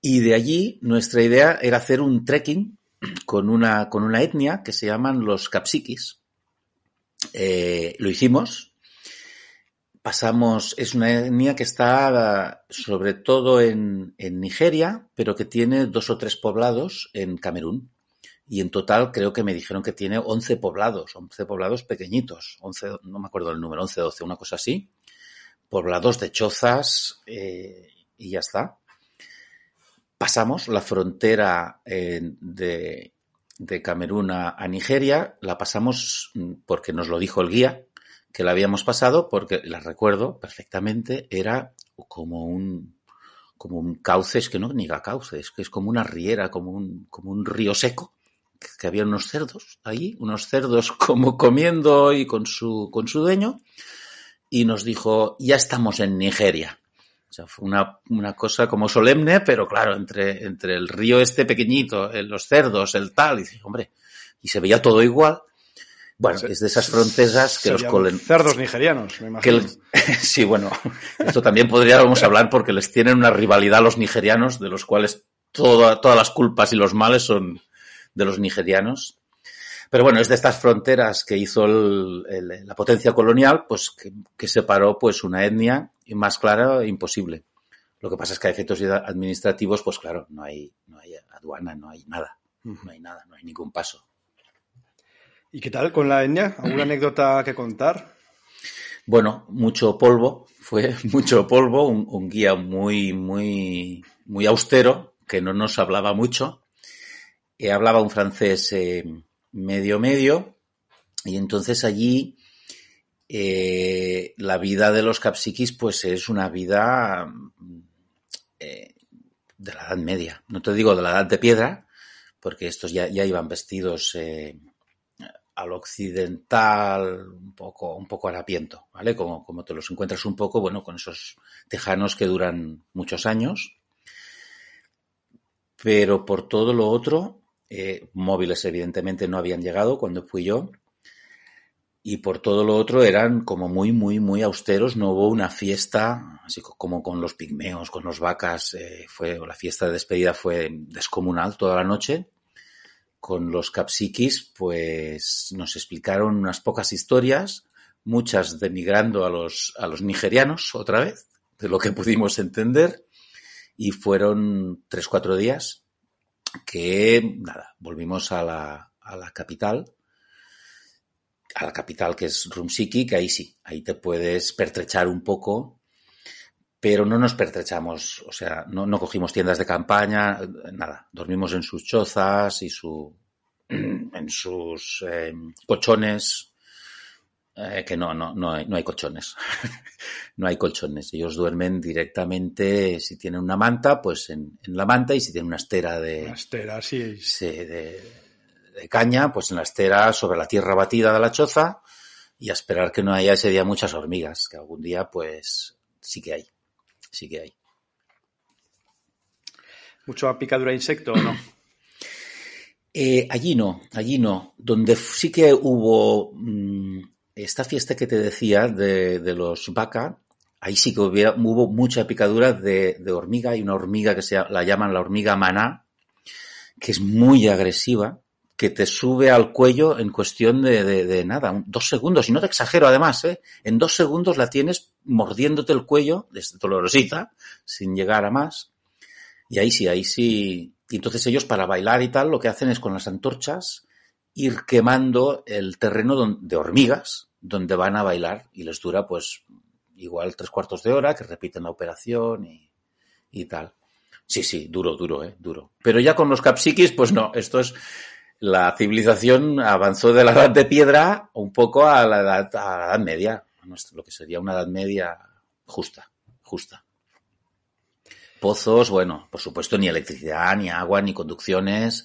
Speaker 2: Y de allí nuestra idea era hacer un trekking con una, con una etnia que se llaman los Capsikis. Eh, lo hicimos. Pasamos, es una etnia que está sobre todo en, Nigeria, pero que tiene dos o tres poblados en Camerún. y en total creo que me dijeron que tiene 11 poblados, 11 poblados pequeñitos, 11, no me acuerdo el número, 11, 12, una cosa así, poblados de chozas eh, y ya está. Pasamos la frontera eh, de, Camerún a, a, Nigeria, la pasamos mm, porque nos lo dijo el guía, que la habíamos pasado, porque la recuerdo perfectamente, era como un, como un cauce, es que no ni cauce, es que es como una riera, como un, como un río seco, que había unos cerdos ahí, unos cerdos como comiendo y con su, con su dueño, y nos dijo, ya estamos en Nigeria. O sea, fue una, una cosa como solemne, pero claro, entre, entre el río este pequeñito, los cerdos, el tal, y dice, hombre, y se veía todo igual. Bueno, es de esas fronteras que los
Speaker 1: colen... Cerdos nigerianos, me imagino.
Speaker 2: El... sí, bueno, esto también podríamos hablar porque les tienen una rivalidad los nigerianos, de los cuales toda, todas las culpas y los males son de los nigerianos. Pero bueno, es de estas fronteras que hizo el, el, la potencia colonial, pues que, que, separó pues una etnia y más clara imposible. Lo que pasa es que a efectos administrativos, pues claro, no hay, no hay aduana, no hay nada, no hay nada, no hay ningún paso.
Speaker 1: ¿Y qué tal con la etnia? ¿Alguna anécdota que contar?
Speaker 2: Bueno, mucho polvo, fue mucho polvo, un, un guía muy, muy, muy austero, que no nos hablaba mucho. Eh, hablaba un francés eh, medio medio y entonces allí eh, la vida de los capsiquis pues es una vida eh, de la Edad Media. No te digo de la Edad de Piedra, porque estos ya, ya iban vestidos eh, al occidental, un poco, un poco harapiento, ¿vale? Como, como te los encuentras un poco, bueno, con esos tejanos que duran muchos años. Pero por todo lo otro, eh, móviles evidentemente no habían llegado cuando fui yo. Y por todo lo otro eran como muy, muy, muy austeros. No hubo una fiesta, así como con los pigmeos, con los vacas. Eh, fue, la fiesta de despedida fue descomunal toda la noche con los capsiquis, pues nos explicaron unas pocas historias, muchas denigrando a los, a los nigerianos otra vez, de lo que pudimos entender, y fueron tres, cuatro días que, nada, volvimos a la, a la capital, a la capital que es Rumsiki, que ahí sí, ahí te puedes pertrechar un poco pero no nos pertrechamos, o sea, no, no, cogimos tiendas de campaña, nada, dormimos en sus chozas y su, en sus eh, colchones, eh, que no, no, no hay, no hay colchones, no hay colchones, ellos duermen directamente, si tienen una manta, pues en, en la manta y si tienen una estera de...
Speaker 1: Una estera, sí.
Speaker 2: sí de, de caña, pues en la estera sobre la tierra batida de la choza y a esperar que no haya ese día muchas hormigas, que algún día pues sí que hay sí que hay.
Speaker 1: ¿Mucho picadura de insecto o no?
Speaker 2: Eh, allí no, allí no. Donde sí que hubo mmm, esta fiesta que te decía de, de los vaca, ahí sí que hubo, hubo mucha picadura de, de, hormiga. Hay una hormiga que se la llaman la hormiga maná, que es muy agresiva, que te sube al cuello en cuestión de, de, de nada, dos segundos. Y no te exagero además, ¿eh? en dos segundos la tienes mordiéndote el cuello, desde dolorosita, sin llegar a más. Y ahí sí, ahí sí. Y entonces ellos para bailar y tal, lo que hacen es con las antorchas ir quemando el terreno de hormigas donde van a bailar y les dura pues igual tres cuartos de hora, que repiten la operación y, y tal. Sí, sí, duro, duro, eh, duro. Pero ya con los capsiquis, pues no, esto es, la civilización avanzó de la edad de piedra un poco a la edad, a la edad media lo que sería una edad media justa, justa. Pozos, bueno, por supuesto, ni electricidad, ni agua, ni conducciones,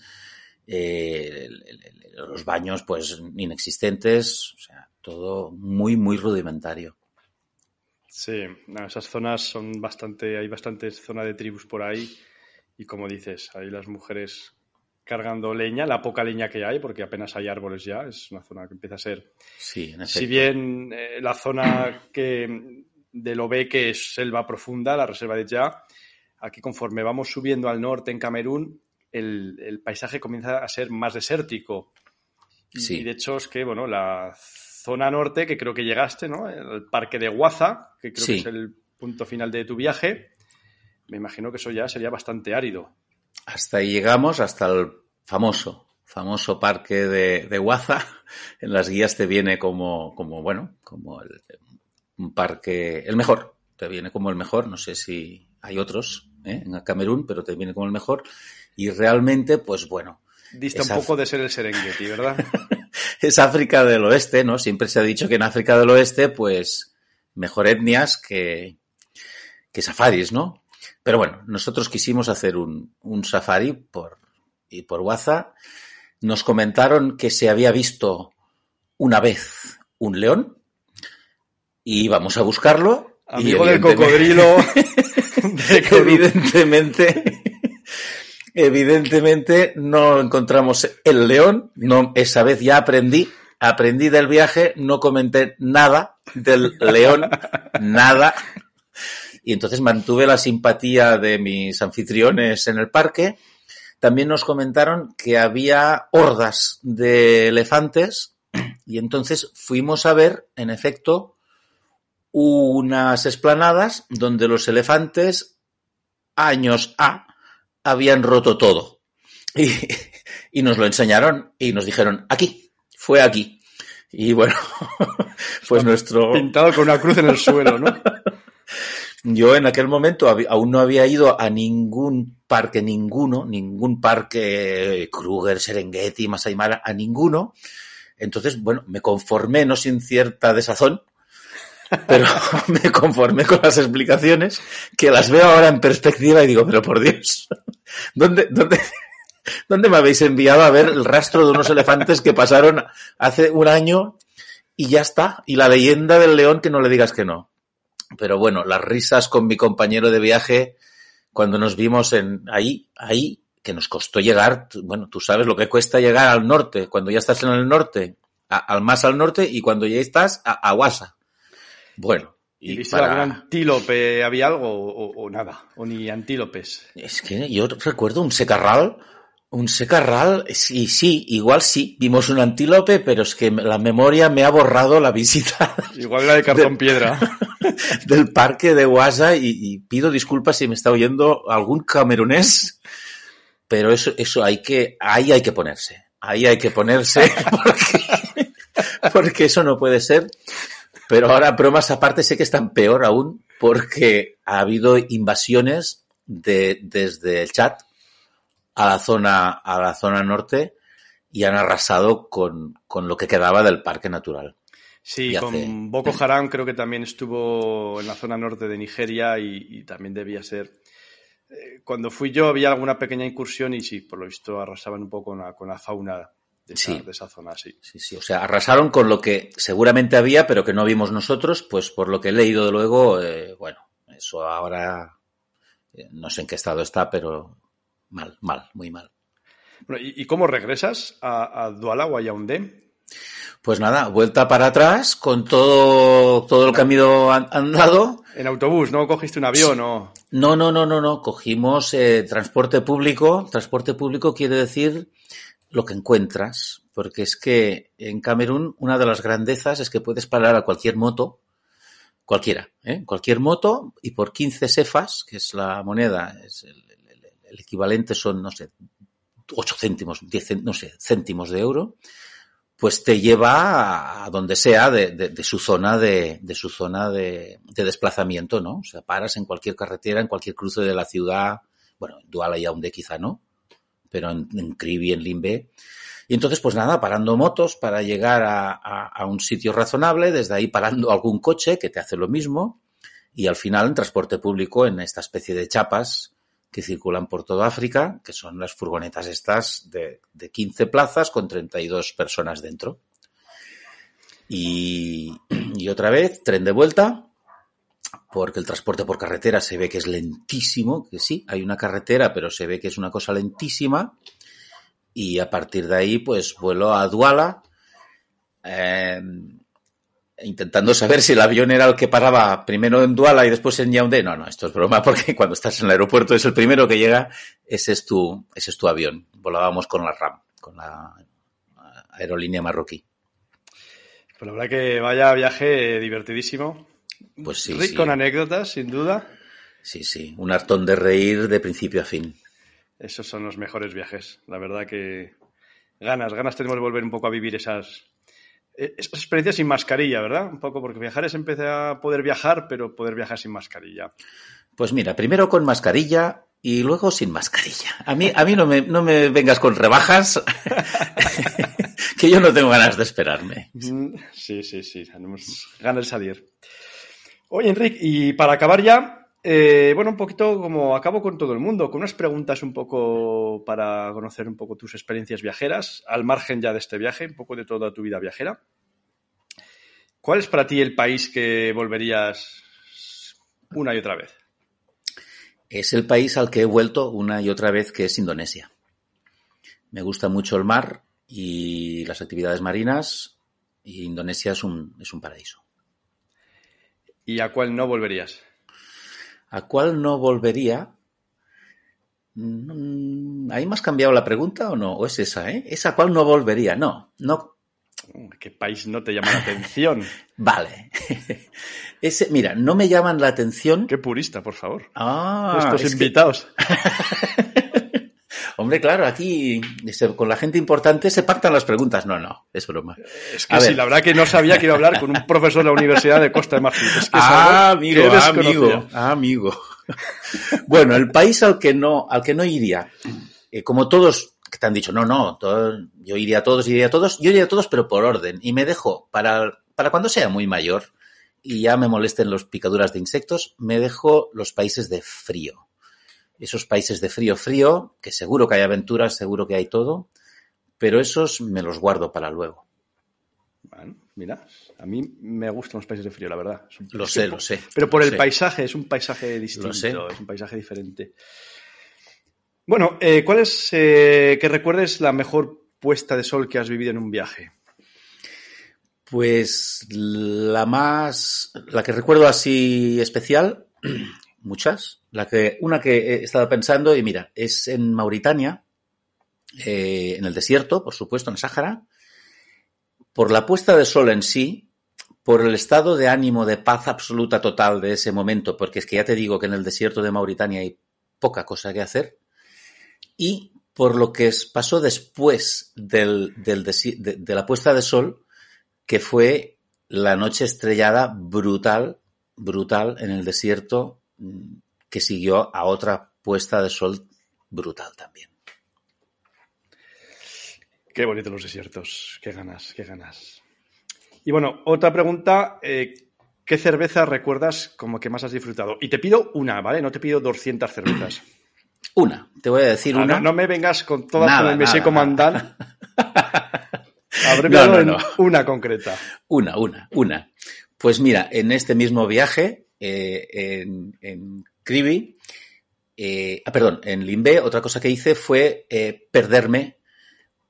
Speaker 2: eh, los baños, pues, inexistentes, o sea, todo muy, muy rudimentario.
Speaker 1: Sí, esas zonas son bastante, hay bastantes zonas de tribus por ahí, y como dices, ahí las mujeres cargando leña, la poca leña que hay, porque apenas hay árboles ya, es una zona que empieza a ser.
Speaker 2: Sí, en
Speaker 1: si bien eh, la zona que de lo ve que es selva profunda, la reserva de Ya, aquí conforme vamos subiendo al norte en Camerún, el, el paisaje comienza a ser más desértico.
Speaker 2: Sí.
Speaker 1: Y de hecho es que, bueno, la zona norte, que creo que llegaste, ¿no? El parque de Guaza, que creo
Speaker 2: Sí.
Speaker 1: que es el punto final de tu viaje, me imagino que eso ya sería bastante árido.
Speaker 2: Hasta ahí llegamos, hasta el famoso, famoso parque de, de Guaza. En las guías te viene como, como bueno, como el, un parque, el mejor, te viene como el mejor, no sé si hay otros ¿eh? en Camerún, pero te viene como el mejor. Y realmente, pues bueno.
Speaker 1: Dista un poco de ser el Serengeti, ¿verdad?
Speaker 2: es África del Oeste, ¿no? Siempre se ha dicho que en África del Oeste, pues, mejor etnias que, que safaris, ¿no? Pero bueno, nosotros quisimos hacer un, un safari por, y por Guaza. Nos comentaron que se había visto una vez un león y íbamos a buscarlo.
Speaker 1: Amigo del cocodrilo.
Speaker 2: evidentemente, evidentemente no encontramos el león. No, esa vez ya aprendí, aprendí del viaje, no comenté nada del león, nada. Y entonces mantuve la simpatía de mis anfitriones en el parque. También nos comentaron que había hordas de elefantes y entonces fuimos a ver, en efecto, unas esplanadas donde los elefantes, años A, habían roto todo. Y, y nos lo enseñaron y nos dijeron, aquí, fue aquí. Y bueno, pues nuestro...
Speaker 1: Pintado con una cruz en el suelo, ¿no?
Speaker 2: Yo en aquel momento aún no había ido a ningún parque, ninguno, ningún parque Kruger, Serengeti, Masai Mara, a ninguno. Entonces, bueno, me conformé, no sin cierta desazón, pero me conformé con las explicaciones, que las veo ahora en perspectiva y digo, pero por Dios, ¿dónde, dónde, dónde me habéis enviado a ver el rastro de unos elefantes que pasaron hace un año y ya está? Y la leyenda del león que no le digas que no. Pero bueno, las risas con mi compañero de viaje cuando nos vimos en ahí, ahí, que nos costó llegar, bueno, tú sabes lo que cuesta llegar al norte, cuando ya estás en el norte, a, al más al norte y cuando ya estás a, a Guasa. Bueno.
Speaker 1: ¿Y, ¿Y viste para... algún antílope? ¿Había algo o, o, nada? ¿O ni antílopes?
Speaker 2: Es que yo recuerdo un secarral, un secarral, sí, sí, igual sí, vimos un antílope, pero es que la memoria me ha borrado la visita.
Speaker 1: Igual la de cartón de, piedra.
Speaker 2: del parque de Guasa y, y, pido disculpas si me está oyendo algún camerunés, pero eso, eso hay que, ahí hay que ponerse, ahí hay que ponerse porque, porque eso no puede ser. Pero ahora, bromas aparte, sé que están peor aún porque ha habido invasiones de, desde el chat a la zona, a la zona norte y han arrasado con, con lo que quedaba del parque natural.
Speaker 1: Sí, con Boko Haram creo que también estuvo en la zona norte de Nigeria y, y también debía ser. Eh, cuando fui yo había alguna pequeña incursión y sí, por lo visto arrasaban un poco con la, con la fauna de esa,
Speaker 2: sí.
Speaker 1: de esa zona, sí.
Speaker 2: Sí, sí, o sea, arrasaron con lo que seguramente había, pero que no vimos nosotros, pues por lo que he leído de luego, eh, bueno, eso ahora eh, no sé en qué estado está, pero mal, mal, muy mal.
Speaker 1: Bueno, ¿y, ¿y, cómo regresas a, a Duala o a Yaoundé?
Speaker 2: Pues nada, vuelta para atrás con todo, todo el camino andado.
Speaker 1: En autobús, ¿no? ¿Cogiste un avión o...?
Speaker 2: No, no, no, no, no. Cogimos eh, transporte público. Transporte público quiere decir lo que encuentras, porque es que en Camerún una de las grandezas es que puedes parar a cualquier moto, cualquiera, ¿eh? cualquier moto, y por 15 cefas, que es la moneda, es el, el, el equivalente son, no sé, 8 céntimos, 10, no sé, céntimos de euro, pues te lleva a donde sea de, de, de su zona de, de su zona de, de, desplazamiento, ¿no? O sea, paras en cualquier carretera, en cualquier cruce de la ciudad, bueno, en Duala y Yaoundé quizá no, pero en, en Kribi, en Limbe. Y entonces, pues nada, parando motos para llegar a, a, a, un sitio razonable, desde ahí parando algún coche que te hace lo mismo, y al final en transporte público en esta especie de chapas que circulan por toda África, que son las furgonetas estas de, de 15 plazas con 32 personas dentro. Y, otra vez, tren de vuelta, porque el transporte por carretera se ve que es lentísimo, que sí, hay una carretera, pero se ve que es una cosa lentísima. Y a partir de ahí, pues vuelo a Duala, eh, intentando saber si el avión era el que paraba primero en Duala y después en Yaoundé. No, no, esto es broma, porque cuando estás en el aeropuerto es el primero que llega, ese es tu, ese es tu avión. Volábamos con la RAM, con la aerolínea marroquí.
Speaker 1: Pues la verdad que vaya viaje divertidísimo.
Speaker 2: Pues sí.
Speaker 1: Rico
Speaker 2: sí.
Speaker 1: con anécdotas, sin duda.
Speaker 2: Sí, sí. Un hartón de reír de principio a fin.
Speaker 1: Esos son los mejores viajes. La verdad que Ganas, ganas tenemos de volver un poco a vivir esas, esas experiencias sin mascarilla, ¿verdad? Un poco, porque viajar es empezar a poder viajar, pero poder viajar sin mascarilla.
Speaker 2: Pues mira, primero con mascarilla y luego sin mascarilla. A mí, a mí no, me, no me vengas con rebajas, que yo no tengo ganas de esperarme.
Speaker 1: Mm, sí, sí, sí, tenemos ganas de salir. Oye, Enrique, y para acabar ya, eh, bueno, un poquito como acabo con todo el mundo, con unas preguntas un poco para conocer un poco tus experiencias viajeras, al margen ya de este viaje, un poco de toda tu vida viajera. ¿Cuál es para ti el país que volverías una y otra vez?
Speaker 2: Es el país al que he vuelto una y otra vez, que es Indonesia. Me gusta mucho el mar y las actividades marinas, y Indonesia es un, es un paraíso.
Speaker 1: ¿Y a cuál no volverías?
Speaker 2: ¿A cuál no volvería? Mm, ¿Ahí me has cambiado la pregunta o no? ¿O es esa, eh? ¿Esa cuál no volvería? No, no.
Speaker 1: ¿Qué país no te llama la atención?
Speaker 2: vale. Ese, mira, no me llaman la atención.
Speaker 1: Qué purista, por favor.
Speaker 2: Ah,
Speaker 1: Estos invitados.
Speaker 2: Hombre, claro, aquí con la gente importante se pactan las preguntas. No, no, es broma.
Speaker 1: Es que sí, la verdad que no sabía que iba a hablar con un profesor de la Universidad de Costa de Marfil.
Speaker 2: ah, amigo, amigo, amigo. bueno, el país al que no, al que no iría, eh, como todos que te han dicho, no, no, yo iría a todos, iría a todos, yo iría a todos, pero por orden. Y me dejo para, para cuando sea muy mayor y ya me molesten los picaduras de insectos, me dejo los países de frío esos países de frío frío, que seguro que hay aventuras, seguro que hay todo, pero esos me los guardo para luego.
Speaker 1: Bueno, mira, a mí me gustan los países de frío, la verdad.
Speaker 2: Lo sé, lo sé.
Speaker 1: Pero por el paisaje, es un paisaje distinto, es un paisaje diferente. Bueno, eh, ¿cuál es, eh, que recuerdes, la mejor puesta de sol que has vivido en un viaje?
Speaker 2: Pues la más, la que recuerdo así especial muchas. Una que he estado pensando, y mira, es en Mauritania, eh, en el desierto, por supuesto, en Sáhara, por la puesta de sol en sí, por el estado de ánimo de paz absoluta total de ese momento, porque es que ya te digo que en el desierto de Mauritania hay poca cosa que hacer, y por lo que pasó después de la puesta de sol, que fue la noche estrellada brutal, brutal en el desierto que siguió a otra puesta de sol brutal también.
Speaker 1: Qué bonitos los desiertos, qué ganas, qué ganas. Y bueno, otra pregunta, eh, ¿qué cerveza recuerdas como que más has disfrutado? Y te pido una, ¿vale? No te pido 200 cervezas.
Speaker 2: Una, te voy a decir ah, una.
Speaker 1: No, me vengas con todas las que me sé cómo andar. no, una concreta.
Speaker 2: Una, una, una. Pues mira, en este mismo viaje eh, en, en Kribi, eh, ah, perdón, en Limbe, otra cosa que hice fue eh, perderme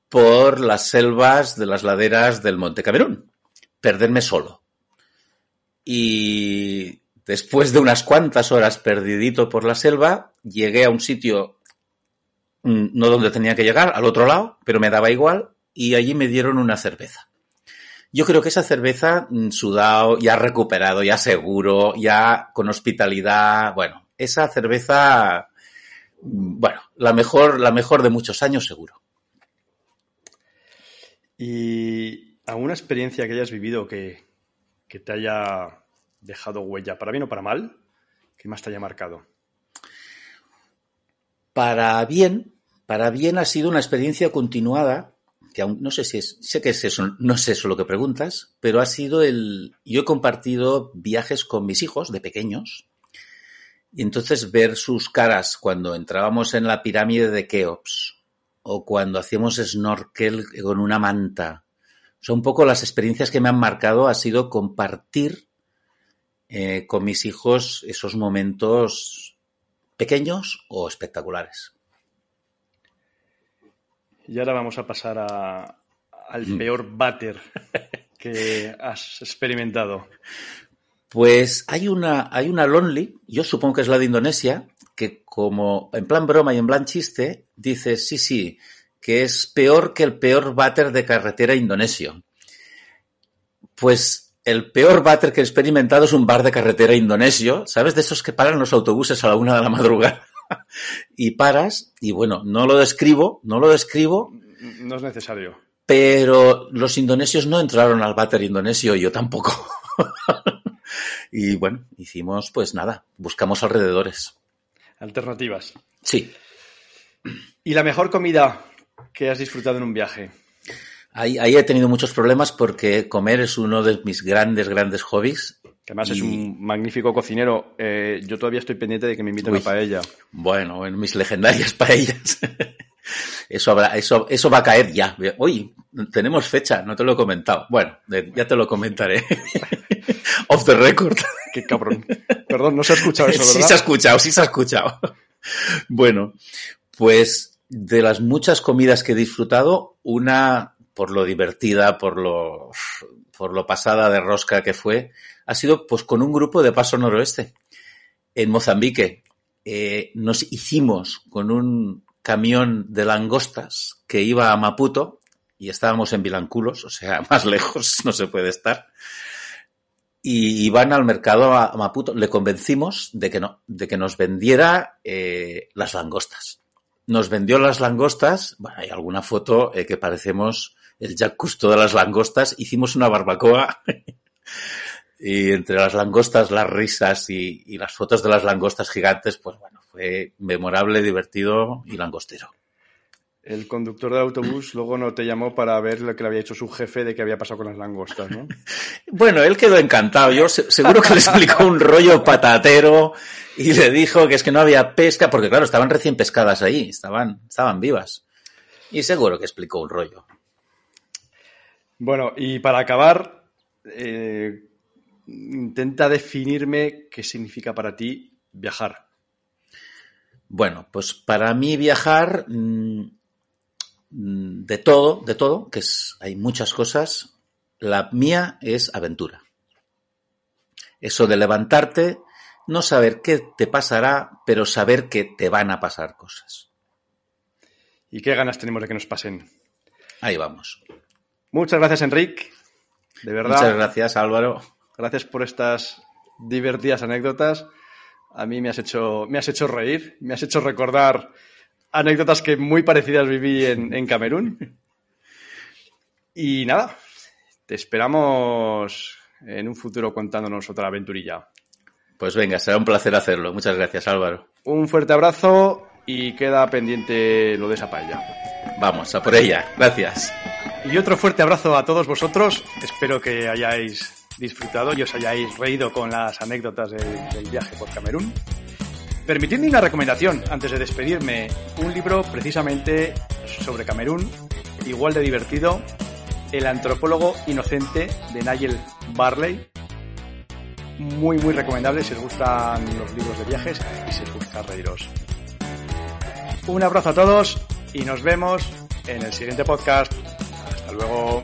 Speaker 2: por las selvas de las laderas del Monte Camerún. Perderme solo. Y después de unas cuantas horas perdidito por la selva, llegué a un sitio mm, no donde tenía que llegar, al otro lado, pero me daba igual, y allí me dieron una cerveza. Yo creo que esa cerveza, mm, sudado, ya recuperado, ya seguro, ya con hospitalidad, bueno, esa cerveza, bueno, la mejor, la mejor de muchos años seguro.
Speaker 1: ¿Y alguna experiencia que hayas vivido que, que te haya dejado huella, para bien o para mal, que más te haya marcado?
Speaker 2: Para bien, para bien ha sido una experiencia continuada que aún no sé si es, sé que es eso, no sé eso lo que preguntas, pero ha sido el, yo he compartido viajes con mis hijos de pequeños y entonces ver sus caras cuando entrábamos en la pirámide de Keops o cuando hacíamos snorkel con una manta. son un poco las experiencias que me han marcado ha sido compartir eh, con mis hijos esos momentos pequeños o espectaculares.
Speaker 1: Y ahora vamos a pasar al mm. peor váter que has experimentado.
Speaker 2: Pues hay una, hay una Lonely, yo supongo que es la de Indonesia, que como en plan broma y en plan chiste, dice, sí, sí, que es peor que el peor váter de carretera indonesio. Pues el peor váter que he experimentado es un bar de carretera indonesio, ¿sabes? De esos que paran los autobuses a la una de la madrugada. y paras, y bueno, no lo describo, no lo describo,
Speaker 1: No es necesario.
Speaker 2: Pero los indonesios no entraron al váter indonesio, yo tampoco. y bueno, hicimos pues nada, buscamos alrededores.
Speaker 1: Alternativas.
Speaker 2: Sí.
Speaker 1: ¿Y la mejor comida que has disfrutado en un viaje?
Speaker 2: Ahí, ahí he tenido muchos problemas porque comer es uno de mis grandes, grandes hobbies.
Speaker 1: Que además es un magnífico cocinero. Eh, yo todavía estoy pendiente de que me inviten
Speaker 2: Uy.
Speaker 1: a paella.
Speaker 2: Bueno, en mis legendarias paellas. Eso, habrá, eso, eso va a caer ya. Uy, tenemos fecha, no te lo he comentado. Bueno, de- ya te lo comentaré. Off the record.
Speaker 1: Qué cabrón. Perdón, no se ha escuchado eso,
Speaker 2: Sí
Speaker 1: ¿verdad?
Speaker 2: se ha escuchado, sí se ha escuchado. Bueno, pues de las muchas comidas que he disfrutado, una por lo divertida, por lo, por lo pasada de rosca que fue, ha sido pues con un grupo de Paso Noroeste en Mozambique. Eh, nos hicimos con un camión de langostas que iba a Maputo y estábamos en Vilanculos, o sea, más lejos no se puede estar. Y iban al mercado a Maputo. Le convencimos de que no, de que nos vendiera eh, las langostas. Nos vendió las langostas. Bueno, hay alguna foto eh, que parecemos el Jack Cousteau de las langostas. Hicimos una barbacoa. y entre las langostas, las risas y, y las fotos de las langostas gigantes, pues bueno, fue memorable, divertido y langostero.
Speaker 1: El conductor del autobús luego no te llamó para ver lo que le había hecho su jefe de qué había pasado con las langostas, ¿no?
Speaker 2: Bueno, él quedó encantado. Yo se- seguro que le explicó un rollo patatero y le dijo que es que no había pesca, porque claro, estaban recién pescadas ahí, estaban, estaban vivas. Y seguro que explicó un rollo.
Speaker 1: Bueno, y para acabar, eh, intenta definirme qué significa para ti viajar.
Speaker 2: Bueno, pues para mí viajar mm, de todo, de todo, que es, hay muchas cosas. La mía es aventura. Eso de levantarte, no saber qué te pasará, pero saber que te van a pasar cosas.
Speaker 1: ¿Y qué ganas tenemos de que nos pasen?
Speaker 2: Ahí vamos.
Speaker 1: Muchas gracias, Enric. De verdad.
Speaker 2: Muchas gracias, Álvaro.
Speaker 1: Gracias por estas divertidas anécdotas. A mí me has hecho, me has hecho reír, me has hecho recordar anécdotas que muy parecidas viví en, en Camerún. Y nada, te esperamos en un futuro contándonos otra aventurilla.
Speaker 2: Pues venga, será un placer hacerlo. Muchas gracias, Álvaro.
Speaker 1: Un fuerte abrazo y queda pendiente lo de esa paella.
Speaker 2: Vamos, a por ella. Gracias.
Speaker 1: Y otro fuerte abrazo a todos vosotros. Espero que hayáis disfrutado y os hayáis reído con las anécdotas del, del viaje por Camerún. Permitidme una recomendación antes de despedirme. Un libro precisamente sobre Camerún, igual de divertido, El antropólogo inocente de Nigel Barley. Muy, muy recomendable si os gustan los libros de viajes y si os gusta reíros. Un abrazo a todos y nos vemos en el siguiente podcast. Hasta luego.